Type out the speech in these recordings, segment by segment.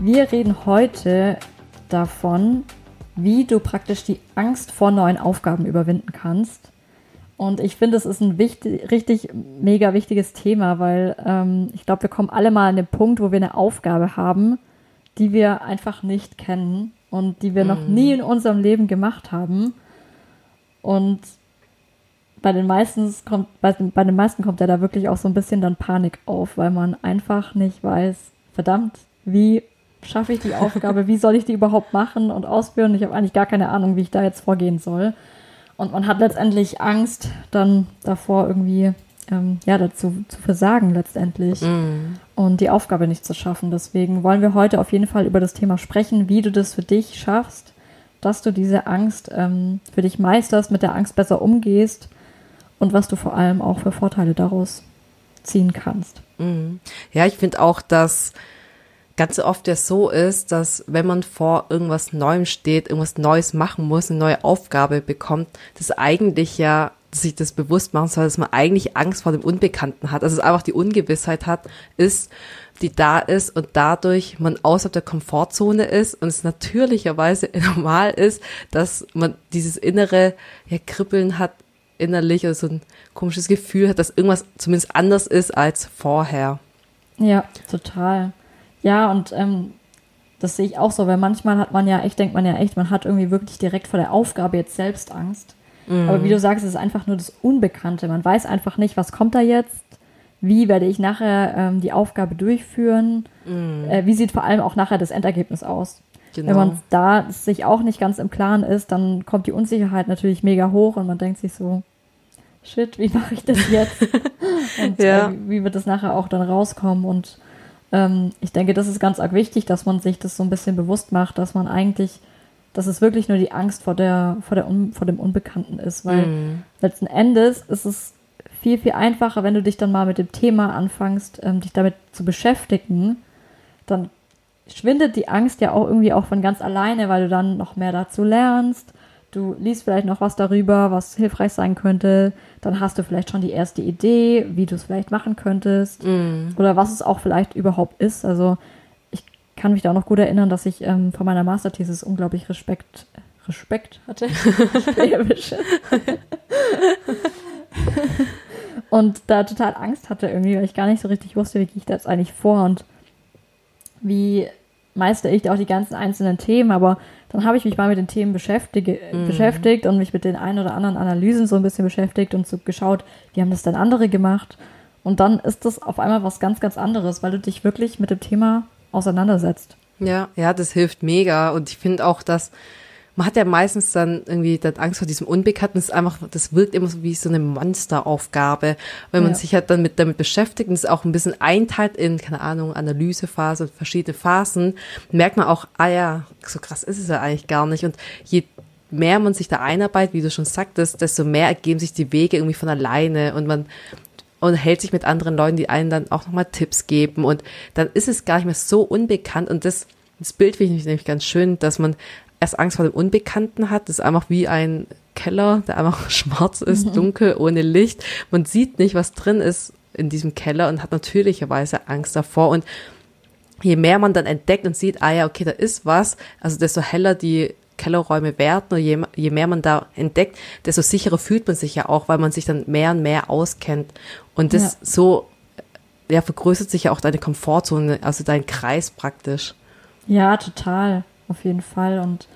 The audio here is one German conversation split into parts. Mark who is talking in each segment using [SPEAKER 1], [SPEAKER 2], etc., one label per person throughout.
[SPEAKER 1] Wir reden heute davon, wie du praktisch die Angst vor neuen Aufgaben überwinden kannst. Und ich finde, es ist ein wichtig, richtig mega wichtiges Thema, weil ähm, ich glaube, wir kommen alle mal an den Punkt, wo wir eine Aufgabe haben, die wir einfach nicht kennen und die wir mhm. noch nie in unserem Leben gemacht haben. Und bei den meisten kommt, bei, bei den meisten kommt ja da wirklich auch so ein bisschen dann Panik auf, weil man einfach nicht weiß, verdammt, wie schaffe ich die Aufgabe, wie soll ich die überhaupt machen und ausführen? Ich habe eigentlich gar keine Ahnung, wie ich da jetzt vorgehen soll. Und man hat letztendlich Angst dann davor irgendwie ähm, ja dazu zu versagen letztendlich mm. und die Aufgabe nicht zu schaffen. Deswegen wollen wir heute auf jeden Fall über das Thema sprechen, wie du das für dich schaffst, dass du diese Angst ähm, für dich meisterst, mit der Angst besser umgehst und was du vor allem auch für Vorteile daraus ziehen kannst.
[SPEAKER 2] Mm. Ja, ich finde auch, dass ganz oft ja so ist, dass wenn man vor irgendwas Neuem steht, irgendwas Neues machen muss, eine neue Aufgabe bekommt, das eigentlich ja sich das bewusst machen soll, dass man eigentlich Angst vor dem Unbekannten hat. Also es einfach die Ungewissheit hat, ist, die da ist und dadurch man außerhalb der Komfortzone ist und es natürlicherweise normal ist, dass man dieses innere ja, Kribbeln hat innerlich oder so ein komisches Gefühl hat, dass irgendwas zumindest anders ist als vorher.
[SPEAKER 1] Ja, total. Ja, und ähm, das sehe ich auch so, weil manchmal hat man ja echt, denkt man ja echt, man hat irgendwie wirklich direkt vor der Aufgabe jetzt selbst Angst. Mhm. Aber wie du sagst, es ist einfach nur das Unbekannte. Man weiß einfach nicht, was kommt da jetzt, wie werde ich nachher ähm, die Aufgabe durchführen, mhm. äh, wie sieht vor allem auch nachher das Endergebnis aus. Genau. Wenn man da sich auch nicht ganz im Klaren ist, dann kommt die Unsicherheit natürlich mega hoch und man denkt sich so, shit, wie mache ich das jetzt? und ja. äh, wie wird das nachher auch dann rauskommen und ähm, ich denke, das ist ganz arg wichtig, dass man sich das so ein bisschen bewusst macht, dass man eigentlich, dass es wirklich nur die Angst vor der, vor der, vor dem Unbekannten ist, weil mm. letzten Endes ist es viel, viel einfacher, wenn du dich dann mal mit dem Thema anfängst, ähm, dich damit zu beschäftigen, dann schwindet die Angst ja auch irgendwie auch von ganz alleine, weil du dann noch mehr dazu lernst du liest vielleicht noch was darüber, was hilfreich sein könnte, dann hast du vielleicht schon die erste Idee, wie du es vielleicht machen könntest mm. oder was es auch vielleicht überhaupt ist. Also ich kann mich da auch noch gut erinnern, dass ich ähm, von meiner Masterthesis unglaublich Respekt, Respekt hatte. und da total Angst hatte irgendwie, weil ich gar nicht so richtig wusste, wie gehe ich da jetzt eigentlich vor und wie meistere ich auch die ganzen einzelnen Themen, aber dann habe ich mich mal mit den Themen beschäftige, mhm. beschäftigt und mich mit den ein oder anderen Analysen so ein bisschen beschäftigt und so geschaut, wie haben das denn andere gemacht. Und dann ist das auf einmal was ganz, ganz anderes, weil du dich wirklich mit dem Thema auseinandersetzt.
[SPEAKER 2] Ja, ja, das hilft mega. Und ich finde auch, dass man hat ja meistens dann irgendwie dann Angst vor diesem Unbekannten. Das ist einfach, das wirkt immer so wie so eine Monsteraufgabe. Wenn man ja. sich halt dann mit, damit beschäftigt und es auch ein bisschen einteilt in, keine Ahnung, Analysephase und verschiedene Phasen, merkt man auch, ah ja, so krass ist es ja eigentlich gar nicht. Und je mehr man sich da einarbeitet, wie du schon sagtest, desto mehr ergeben sich die Wege irgendwie von alleine und man und hält sich mit anderen Leuten, die einen dann auch nochmal Tipps geben und dann ist es gar nicht mehr so unbekannt und das, das Bild finde ich nämlich ganz schön, dass man erst Angst vor dem Unbekannten hat. Das ist einfach wie ein Keller, der einfach schwarz ist, mhm. dunkel, ohne Licht. Man sieht nicht, was drin ist in diesem Keller und hat natürlicherweise Angst davor. Und je mehr man dann entdeckt und sieht, ah ja, okay, da ist was, also desto heller die Kellerräume werden und je, je mehr man da entdeckt, desto sicherer fühlt man sich ja auch, weil man sich dann mehr und mehr auskennt. Und das ja. so, ja, vergrößert sich ja auch deine Komfortzone, also dein Kreis praktisch.
[SPEAKER 1] Ja, total auf jeden Fall. Und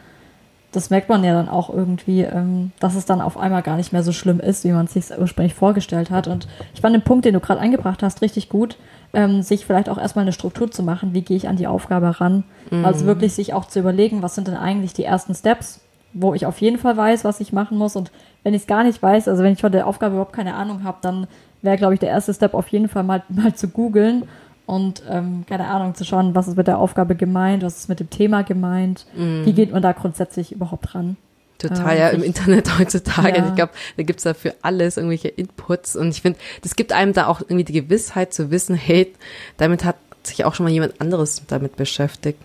[SPEAKER 1] das merkt man ja dann auch irgendwie, ähm, dass es dann auf einmal gar nicht mehr so schlimm ist, wie man es sich ursprünglich vorgestellt hat. Und ich fand den Punkt, den du gerade eingebracht hast, richtig gut, ähm, sich vielleicht auch erstmal eine Struktur zu machen, wie gehe ich an die Aufgabe ran. Mhm. Also wirklich sich auch zu überlegen, was sind denn eigentlich die ersten Steps, wo ich auf jeden Fall weiß, was ich machen muss. Und wenn ich es gar nicht weiß, also wenn ich von der Aufgabe überhaupt keine Ahnung habe, dann wäre, glaube ich, der erste Step auf jeden Fall mal, mal zu googeln und ähm, keine Ahnung zu schauen, was ist mit der Aufgabe gemeint, was ist mit dem Thema gemeint, mm. wie geht man da grundsätzlich überhaupt ran.
[SPEAKER 2] Total, ja, im Internet heutzutage. Ja. Ich glaube, da gibt's da für alles irgendwelche Inputs. Und ich finde, das gibt einem da auch irgendwie die Gewissheit zu wissen, hey, damit hat sich auch schon mal jemand anderes damit beschäftigt.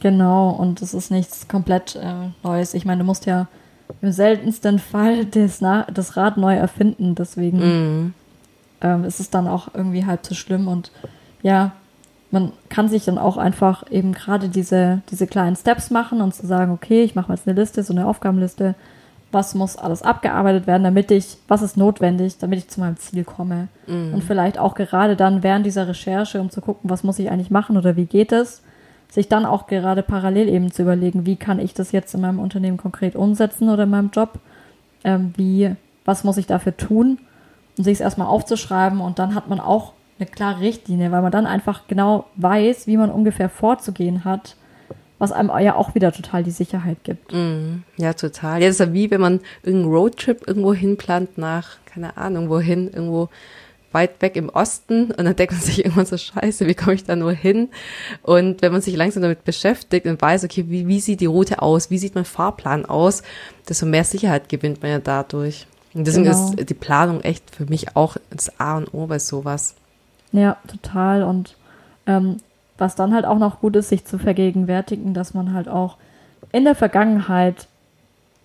[SPEAKER 1] Genau, und das ist nichts komplett äh, Neues. Ich meine, du musst ja im seltensten Fall das, das Rad neu erfinden. Deswegen mm. ähm, ist es dann auch irgendwie halb so schlimm. Und ja, man kann sich dann auch einfach eben gerade diese, diese kleinen Steps machen und zu sagen, okay, ich mache mal jetzt eine Liste, so eine Aufgabenliste, was muss alles abgearbeitet werden, damit ich, was ist notwendig, damit ich zu meinem Ziel komme. Mhm. Und vielleicht auch gerade dann während dieser Recherche, um zu gucken, was muss ich eigentlich machen oder wie geht es, sich dann auch gerade parallel eben zu überlegen, wie kann ich das jetzt in meinem Unternehmen konkret umsetzen oder in meinem Job, ähm, wie, was muss ich dafür tun, und sich es erstmal aufzuschreiben und dann hat man auch eine klare Richtlinie, weil man dann einfach genau weiß, wie man ungefähr vorzugehen hat, was einem ja auch wieder total die Sicherheit gibt.
[SPEAKER 2] Mm, ja, total. Ja, das ist ja wie, wenn man irgendeinen Roadtrip irgendwo hinplant nach, keine Ahnung, wohin, irgendwo weit weg im Osten und dann denkt man sich irgendwann so, scheiße, wie komme ich da nur hin? Und wenn man sich langsam damit beschäftigt und weiß, okay, wie, wie sieht die Route aus, wie sieht mein Fahrplan aus, desto mehr Sicherheit gewinnt man ja dadurch. Und deswegen genau. ist die Planung echt für mich auch das A und O bei sowas.
[SPEAKER 1] Ja, total. Und ähm, was dann halt auch noch gut ist, sich zu vergegenwärtigen, dass man halt auch in der Vergangenheit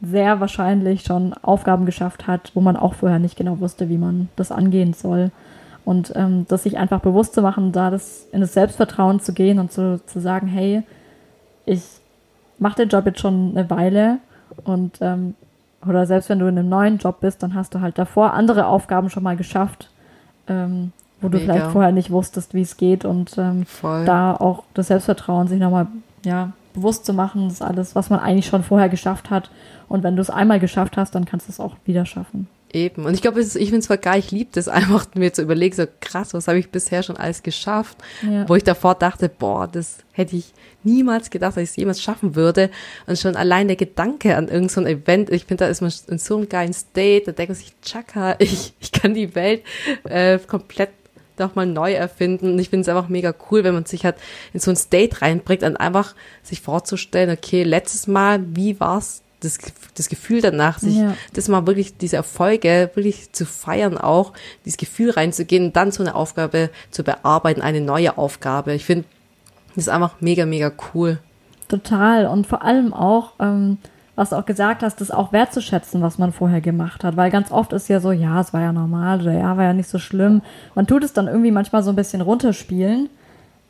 [SPEAKER 1] sehr wahrscheinlich schon Aufgaben geschafft hat, wo man auch vorher nicht genau wusste, wie man das angehen soll. Und ähm, das sich einfach bewusst zu machen, da das in das Selbstvertrauen zu gehen und zu, zu sagen, hey, ich mache den Job jetzt schon eine Weile und ähm, oder selbst wenn du in einem neuen Job bist, dann hast du halt davor andere Aufgaben schon mal geschafft. Ähm, wo du Mega. vielleicht vorher nicht wusstest, wie es geht und ähm, da auch das Selbstvertrauen sich nochmal ja, bewusst zu machen, das ist alles, was man eigentlich schon vorher geschafft hat. Und wenn du es einmal geschafft hast, dann kannst du es auch wieder schaffen.
[SPEAKER 2] Eben. Und ich glaube, ich finde es zwar geil, ich liebe das einfach, mir zu überlegen, so krass, was habe ich bisher schon alles geschafft? Ja. Wo ich davor dachte, boah, das hätte ich niemals gedacht, dass ich es jemals schaffen würde. Und schon allein der Gedanke an irgendein so Event, ich finde, da ist man in so einem geilen State, da denkt man sich, tschakka, ich, ich kann die Welt äh, komplett nochmal neu erfinden. Und ich finde es einfach mega cool, wenn man sich halt in so ein State reinbringt und einfach sich vorzustellen, okay, letztes Mal, wie war's? Das, das Gefühl danach, sich ja. das mal wirklich diese Erfolge wirklich zu feiern auch, dieses Gefühl reinzugehen und dann so eine Aufgabe zu bearbeiten, eine neue Aufgabe. Ich finde, das ist einfach mega, mega cool.
[SPEAKER 1] Total. Und vor allem auch, ähm, was du auch gesagt hast, das auch wertzuschätzen, was man vorher gemacht hat. Weil ganz oft ist ja so, ja, es war ja normal oder ja, war ja nicht so schlimm. Man tut es dann irgendwie manchmal so ein bisschen runterspielen.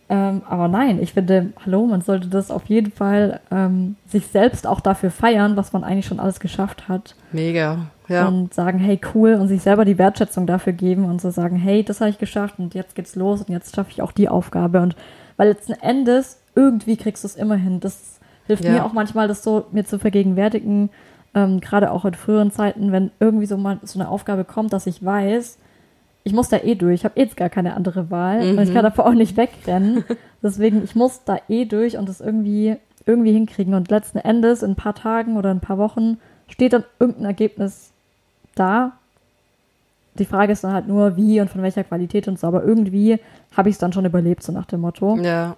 [SPEAKER 1] Ähm, aber nein, ich finde, hallo, man sollte das auf jeden Fall ähm, sich selbst auch dafür feiern, was man eigentlich schon alles geschafft hat.
[SPEAKER 2] Mega, ja.
[SPEAKER 1] Und sagen, hey, cool, und sich selber die Wertschätzung dafür geben und so sagen, hey, das habe ich geschafft und jetzt geht's los und jetzt schaffe ich auch die Aufgabe. Und weil letzten Endes, irgendwie kriegst du es immer hin. Das hilft ja. mir auch manchmal, das so mir zu vergegenwärtigen, ähm, gerade auch in früheren Zeiten, wenn irgendwie so mal so eine Aufgabe kommt, dass ich weiß, ich muss da eh durch, ich habe eh jetzt gar keine andere Wahl mhm. und ich kann davor auch nicht wegrennen. Deswegen, ich muss da eh durch und das irgendwie, irgendwie hinkriegen. Und letzten Endes, in ein paar Tagen oder ein paar Wochen, steht dann irgendein Ergebnis da. Die Frage ist dann halt nur, wie und von welcher Qualität und so, aber irgendwie habe ich es dann schon überlebt, so nach dem Motto.
[SPEAKER 2] Ja.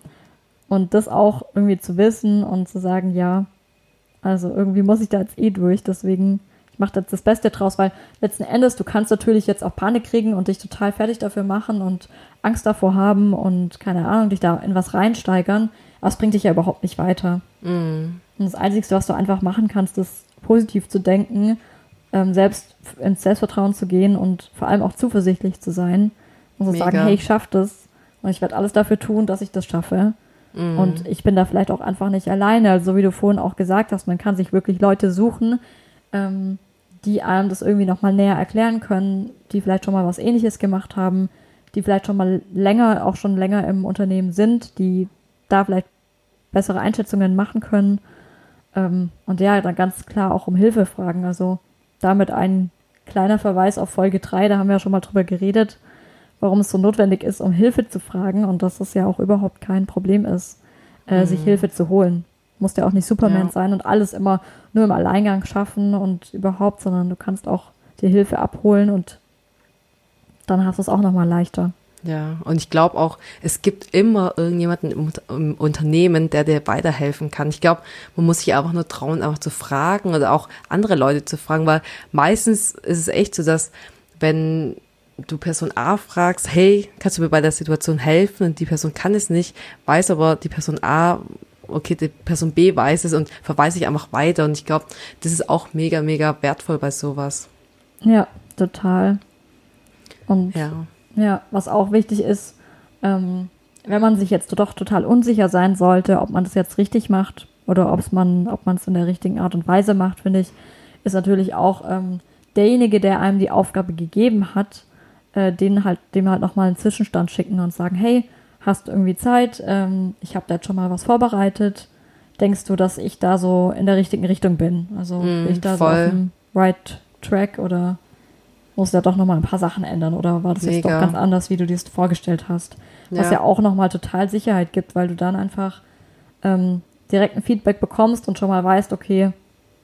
[SPEAKER 1] Und das auch irgendwie zu wissen und zu sagen, ja, also irgendwie muss ich da jetzt eh durch, deswegen ich mache jetzt das Beste draus, weil letzten Endes, du kannst natürlich jetzt auch Panik kriegen und dich total fertig dafür machen und Angst davor haben und keine Ahnung, dich da in was reinsteigern, aber es bringt dich ja überhaupt nicht weiter. Mm. Und das Einzige, was du einfach machen kannst, ist positiv zu denken, ähm, selbst ins Selbstvertrauen zu gehen und vor allem auch zuversichtlich zu sein und zu Mega. sagen, hey, ich schaffe das und ich werde alles dafür tun, dass ich das schaffe. Mhm. Und ich bin da vielleicht auch einfach nicht alleine. Also wie du vorhin auch gesagt hast, man kann sich wirklich Leute suchen, ähm, die einem das irgendwie nochmal näher erklären können, die vielleicht schon mal was ähnliches gemacht haben, die vielleicht schon mal länger, auch schon länger im Unternehmen sind, die da vielleicht bessere Einschätzungen machen können. Ähm, und ja, dann ganz klar auch um Hilfe fragen. Also damit ein kleiner Verweis auf Folge 3, da haben wir ja schon mal drüber geredet warum es so notwendig ist, um Hilfe zu fragen und dass es ja auch überhaupt kein Problem ist, äh, mhm. sich Hilfe zu holen. Muss ja auch nicht Superman ja. sein und alles immer nur im Alleingang schaffen und überhaupt, sondern du kannst auch dir Hilfe abholen und dann hast du es auch nochmal leichter.
[SPEAKER 2] Ja, und ich glaube auch, es gibt immer irgendjemanden im, im, Unternehmen, der dir weiterhelfen kann. Ich glaube, man muss sich einfach nur trauen, einfach zu fragen oder auch andere Leute zu fragen, weil meistens ist es echt so, dass wenn du Person A fragst, hey, kannst du mir bei der Situation helfen? Und die Person kann es nicht, weiß aber die Person A, okay, die Person B weiß es und verweise ich einfach weiter. Und ich glaube, das ist auch mega, mega wertvoll bei sowas.
[SPEAKER 1] Ja, total. Und ja, ja was auch wichtig ist, ähm, wenn man sich jetzt doch total unsicher sein sollte, ob man das jetzt richtig macht oder ob man, ob man es in der richtigen Art und Weise macht, finde ich, ist natürlich auch ähm, derjenige, der einem die Aufgabe gegeben hat, äh, den halt, dem halt nochmal einen Zwischenstand schicken und sagen, hey, hast du irgendwie Zeit? Ähm, ich habe da jetzt schon mal was vorbereitet. Denkst du, dass ich da so in der richtigen Richtung bin? Also mm, bin ich da voll. so auf dem right track oder muss da doch nochmal ein paar Sachen ändern oder war das Mega. jetzt doch ganz anders, wie du dir es vorgestellt hast? Was ja, ja auch nochmal total Sicherheit gibt, weil du dann einfach ähm, direkt ein Feedback bekommst und schon mal weißt, okay,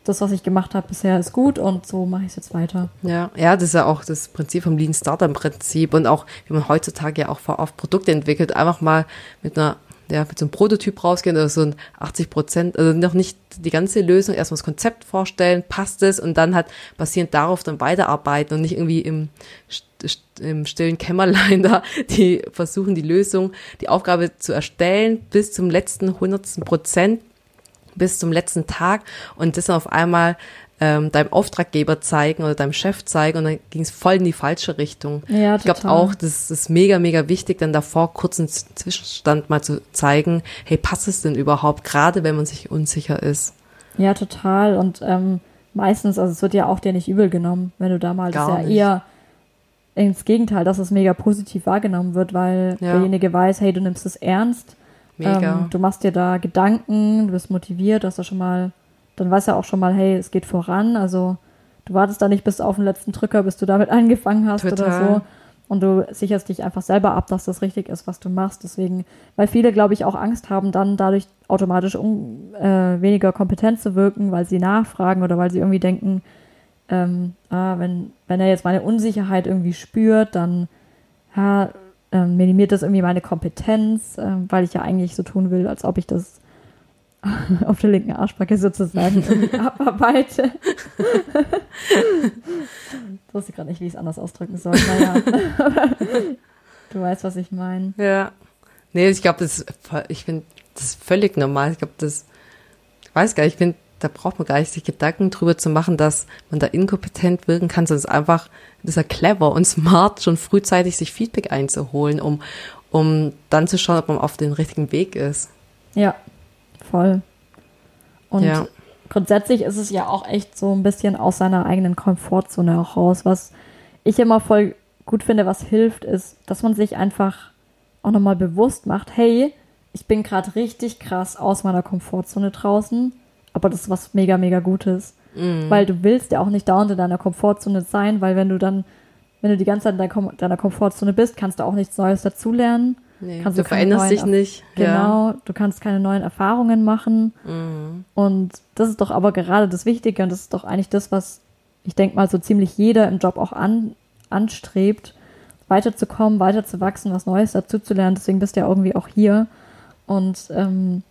[SPEAKER 1] das, was ich gemacht habe bisher, ist gut und so mache ich es jetzt weiter.
[SPEAKER 2] Ja, ja, das ist ja auch das Prinzip vom Lean Starter im Prinzip und auch, wie man heutzutage ja auch auf Produkte entwickelt, einfach mal mit einer ja, mit so einem Prototyp rausgehen oder so ein 80 Prozent, also noch nicht die ganze Lösung, erstmal das Konzept vorstellen, passt es und dann halt basierend darauf dann weiterarbeiten und nicht irgendwie im, im stillen Kämmerlein da, die versuchen die Lösung, die Aufgabe zu erstellen bis zum letzten hundertsten Prozent bis zum letzten Tag und das dann auf einmal ähm, deinem Auftraggeber zeigen oder deinem Chef zeigen und dann ging es voll in die falsche Richtung. Ja, ich glaube auch, das ist mega, mega wichtig, dann davor kurz einen Zwischenstand mal zu zeigen, hey, passt es denn überhaupt, gerade wenn man sich unsicher ist.
[SPEAKER 1] Ja, total. Und ähm, meistens, also es wird ja auch dir nicht übel genommen, wenn du da mal, Gar das ist ja eher ins Gegenteil, dass es mega positiv wahrgenommen wird, weil ja. derjenige weiß, hey, du nimmst es ernst Mega. Ähm, du machst dir da Gedanken, du bist motiviert, hast da schon mal, dann weißt du auch schon mal, hey, es geht voran. Also du wartest da nicht bis auf den letzten Drücker, bis du damit angefangen hast Total. oder so. Und du sicherst dich einfach selber ab, dass das richtig ist, was du machst. Deswegen, weil viele, glaube ich, auch Angst haben, dann dadurch automatisch um, äh, weniger kompetent zu wirken, weil sie nachfragen oder weil sie irgendwie denken, ähm, ah, wenn, wenn er jetzt meine Unsicherheit irgendwie spürt, dann ja, ähm, minimiert das irgendwie meine Kompetenz, ähm, weil ich ja eigentlich so tun will, als ob ich das auf der linken Arschbacke sozusagen abarbeite. ich wusste gerade nicht, wie ich es anders ausdrücken soll. Naja. du weißt, was ich meine.
[SPEAKER 2] Ja. Nee, ich glaube, das ich finde das ist völlig normal. Ich glaube, das, ich weiß gar nicht, ich finde, da braucht man gar nicht sich Gedanken drüber zu machen, dass man da inkompetent wirken kann, sondern es ist einfach, das ist ja clever und smart, schon frühzeitig sich Feedback einzuholen, um, um dann zu schauen, ob man auf dem richtigen Weg ist.
[SPEAKER 1] Ja, voll. Und ja. grundsätzlich ist es ja auch echt so ein bisschen aus seiner eigenen Komfortzone auch raus. Was ich immer voll gut finde, was hilft, ist, dass man sich einfach auch nochmal bewusst macht, hey, ich bin gerade richtig krass aus meiner Komfortzone draußen aber das ist was mega, mega Gutes. Mhm. Weil du willst ja auch nicht dauernd in deiner Komfortzone sein, weil wenn du dann, wenn du die ganze Zeit in deiner Komfortzone bist, kannst du auch nichts Neues dazulernen.
[SPEAKER 2] Nee, kannst du, du veränderst dich nicht.
[SPEAKER 1] Genau, ja. du kannst keine neuen Erfahrungen machen. Mhm. Und das ist doch aber gerade das Wichtige und das ist doch eigentlich das, was ich denke mal so ziemlich jeder im Job auch an, anstrebt, weiterzukommen, weiterzuwachsen, was Neues dazuzulernen. Deswegen bist du ja irgendwie auch hier. Und ähm,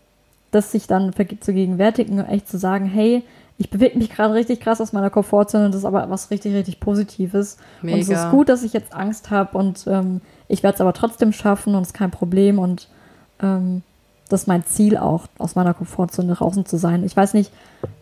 [SPEAKER 1] das sich dann zu gegenwärtigen, echt zu sagen, hey, ich bewege mich gerade richtig krass aus meiner Komfortzone und das ist aber was richtig, richtig Positives. Mega. Und es ist gut, dass ich jetzt Angst habe und ähm, ich werde es aber trotzdem schaffen und es ist kein Problem und ähm, das ist mein Ziel auch, aus meiner Komfortzone draußen zu sein. Ich weiß nicht,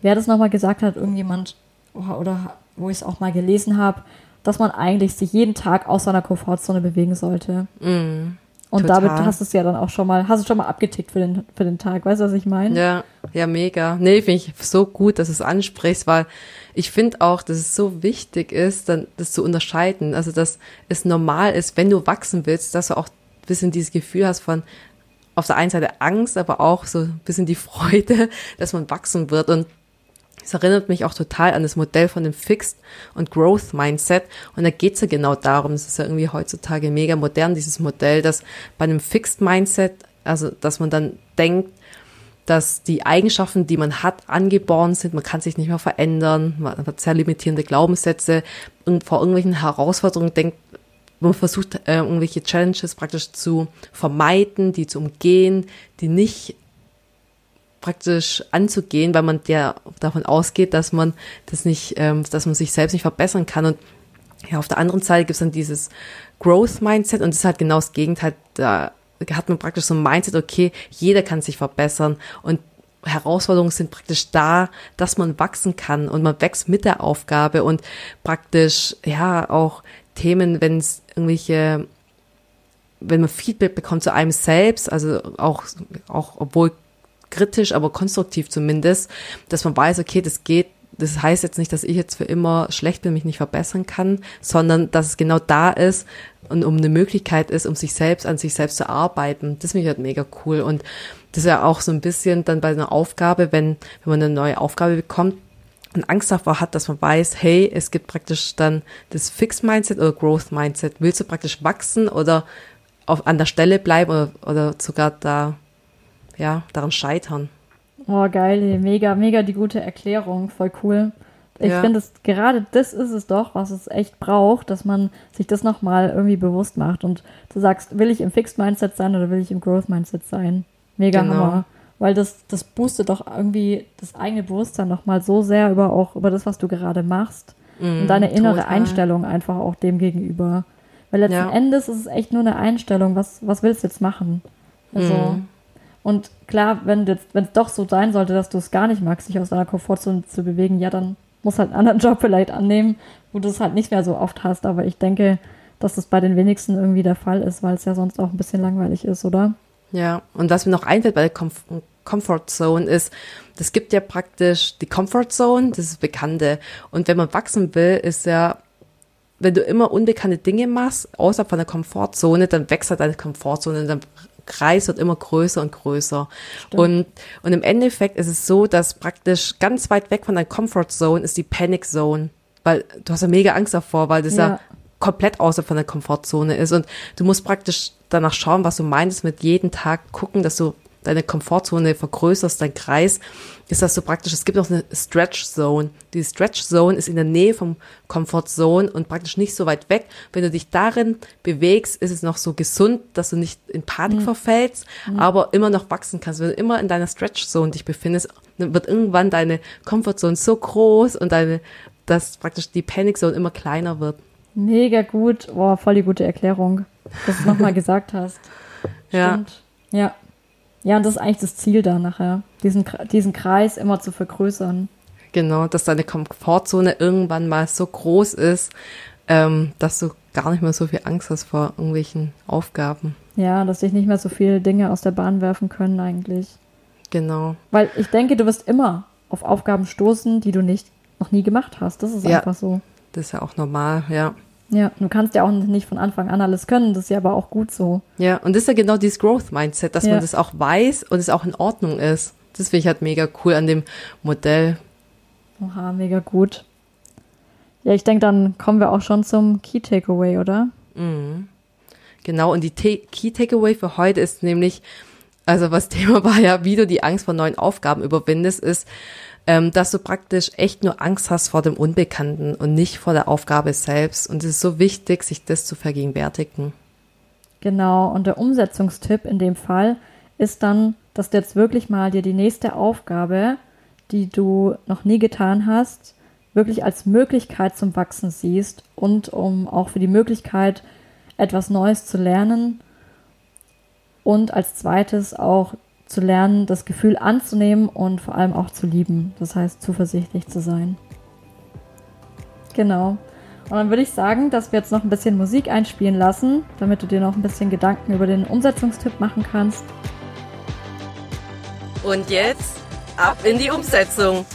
[SPEAKER 1] wer das nochmal gesagt hat, irgendjemand oder, oder wo ich es auch mal gelesen habe, dass man eigentlich sich jeden Tag aus seiner Komfortzone bewegen sollte. Mm. Und Total. damit hast du es ja dann auch schon mal, hast du schon mal abgetickt für den, für den Tag. Weißt du, was ich meine?
[SPEAKER 2] Ja, ja, mega. Nee, finde ich so gut, dass du es ansprichst, weil ich finde auch, dass es so wichtig ist, dann das zu unterscheiden. Also, dass es normal ist, wenn du wachsen willst, dass du auch ein bisschen dieses Gefühl hast von auf der einen Seite Angst, aber auch so ein bisschen die Freude, dass man wachsen wird. Und es erinnert mich auch total an das Modell von dem Fixed und Growth Mindset. Und da geht es ja genau darum, es ist ja irgendwie heutzutage mega modern, dieses Modell, dass bei einem Fixed Mindset, also dass man dann denkt, dass die Eigenschaften, die man hat, angeboren sind, man kann sich nicht mehr verändern, man hat sehr limitierende Glaubenssätze. Und vor irgendwelchen Herausforderungen denkt, man versucht, äh, irgendwelche Challenges praktisch zu vermeiden, die zu umgehen, die nicht praktisch anzugehen, weil man der davon ausgeht, dass man das nicht, ähm, dass man sich selbst nicht verbessern kann. Und ja, auf der anderen Seite gibt es dann dieses Growth Mindset und das ist halt genau das Gegenteil. Da hat man praktisch so ein Mindset, okay, jeder kann sich verbessern und Herausforderungen sind praktisch da, dass man wachsen kann und man wächst mit der Aufgabe und praktisch, ja, auch Themen, wenn es irgendwelche, wenn man Feedback bekommt zu einem selbst, also auch, auch obwohl kritisch, aber konstruktiv zumindest, dass man weiß, okay, das geht, das heißt jetzt nicht, dass ich jetzt für immer schlecht bin, mich nicht verbessern kann, sondern dass es genau da ist und um eine Möglichkeit ist, um sich selbst an sich selbst zu arbeiten. Das finde ich halt mega cool. Und das ist ja auch so ein bisschen dann bei einer Aufgabe, wenn, wenn man eine neue Aufgabe bekommt, und Angst davor hat, dass man weiß, hey, es gibt praktisch dann das Fixed Mindset oder Growth Mindset. Willst du praktisch wachsen oder auf, an der Stelle bleiben oder, oder sogar da, ja, daran scheitern?
[SPEAKER 1] Oh, geil, mega, mega die gute Erklärung, voll cool. Ich ja. finde, gerade das ist es doch, was es echt braucht, dass man sich das nochmal irgendwie bewusst macht und du sagst, will ich im Fixed Mindset sein oder will ich im Growth Mindset sein? Mega genau. Hammer weil das, das boostet doch irgendwie das eigene Bewusstsein nochmal so sehr über auch über das, was du gerade machst mm, und deine innere total. Einstellung einfach auch dem gegenüber. Weil letzten ja. Endes ist es echt nur eine Einstellung. Was, was willst du jetzt machen? Also, mm. Und klar, wenn es doch so sein sollte, dass du es gar nicht magst, dich aus deiner Komfortzone zu bewegen, ja, dann musst halt einen anderen Job vielleicht annehmen, wo du es halt nicht mehr so oft hast. Aber ich denke, dass das bei den wenigsten irgendwie der Fall ist, weil es ja sonst auch ein bisschen langweilig ist, oder?
[SPEAKER 2] Ja, und was mir noch einfällt bei der Comf Comfort ist, das gibt ja praktisch die Comfort Zone, das ist Bekannte. Und wenn man wachsen will, ist ja, wenn du immer unbekannte Dinge machst, außerhalb von der Komfortzone, dann wächst halt deine Komfortzone und dein Kreis wird immer größer und größer. Und, und im Endeffekt ist es so, dass praktisch ganz weit weg von deiner Comfort Zone ist die Panic Zone. Weil du hast ja mega Angst davor, weil das ja, ja komplett außerhalb von der Komfortzone ist. Und du musst praktisch danach schauen, was du meinst, mit jedem Tag gucken, dass du deine Komfortzone vergrößerst, dein Kreis, ist das so praktisch. Es gibt noch eine Stretch Zone. Die Stretch Zone ist in der Nähe vom Comfort Zone und praktisch nicht so weit weg. Wenn du dich darin bewegst, ist es noch so gesund, dass du nicht in Panik mhm. verfällst, mhm. aber immer noch wachsen kannst. Wenn du immer in deiner Stretch Zone dich befindest, dann wird irgendwann deine Comfort Zone so groß und deine, dass praktisch die Panic Zone immer kleiner wird.
[SPEAKER 1] Mega gut. Boah, voll die gute Erklärung, dass du es nochmal gesagt hast. Stimmt. Ja. ja. Ja, und das ist eigentlich das Ziel da nachher, diesen, diesen Kreis immer zu vergrößern.
[SPEAKER 2] Genau, dass deine Komfortzone irgendwann mal so groß ist, ähm, dass du gar nicht mehr so viel Angst hast vor irgendwelchen Aufgaben.
[SPEAKER 1] Ja, dass dich nicht mehr so viele Dinge aus der Bahn werfen können eigentlich.
[SPEAKER 2] Genau.
[SPEAKER 1] Weil ich denke, du wirst immer auf Aufgaben stoßen, die du nicht noch nie gemacht hast. Das ist ja, einfach so.
[SPEAKER 2] Das ist ja auch normal, ja.
[SPEAKER 1] Ja, du kannst ja auch nicht von Anfang an alles können, das ist ja aber auch gut so.
[SPEAKER 2] Ja, und das ist ja genau dieses Growth Mindset, dass ja. man das auch weiß und es auch in Ordnung ist. Das finde ich halt mega cool an dem Modell.
[SPEAKER 1] Oha, mega gut. Ja, ich denke, dann kommen wir auch schon zum Key Takeaway, oder?
[SPEAKER 2] Mhm. Genau, und die Key Takeaway für heute ist nämlich, also was Thema war ja, wie du die Angst vor neuen Aufgaben überwindest, ist, ähm, dass du praktisch echt nur Angst hast vor dem Unbekannten und nicht vor der Aufgabe selbst. Und es ist so wichtig, sich das zu vergegenwärtigen.
[SPEAKER 1] Genau, und der Umsetzungstipp in dem Fall ist dann, dass du jetzt wirklich mal dir die nächste Aufgabe, die du noch nie getan hast, wirklich als Möglichkeit zum Wachsen siehst und um auch für die Möglichkeit, etwas Neues zu lernen und als zweites auch zu lernen, das Gefühl anzunehmen und vor allem auch zu lieben. Das heißt, zuversichtlich zu sein. Genau. Und dann würde ich sagen, dass wir jetzt noch ein bisschen Musik einspielen lassen, damit du dir noch ein bisschen Gedanken über den Umsetzungstipp machen kannst.
[SPEAKER 2] Und jetzt ab in die Umsetzung.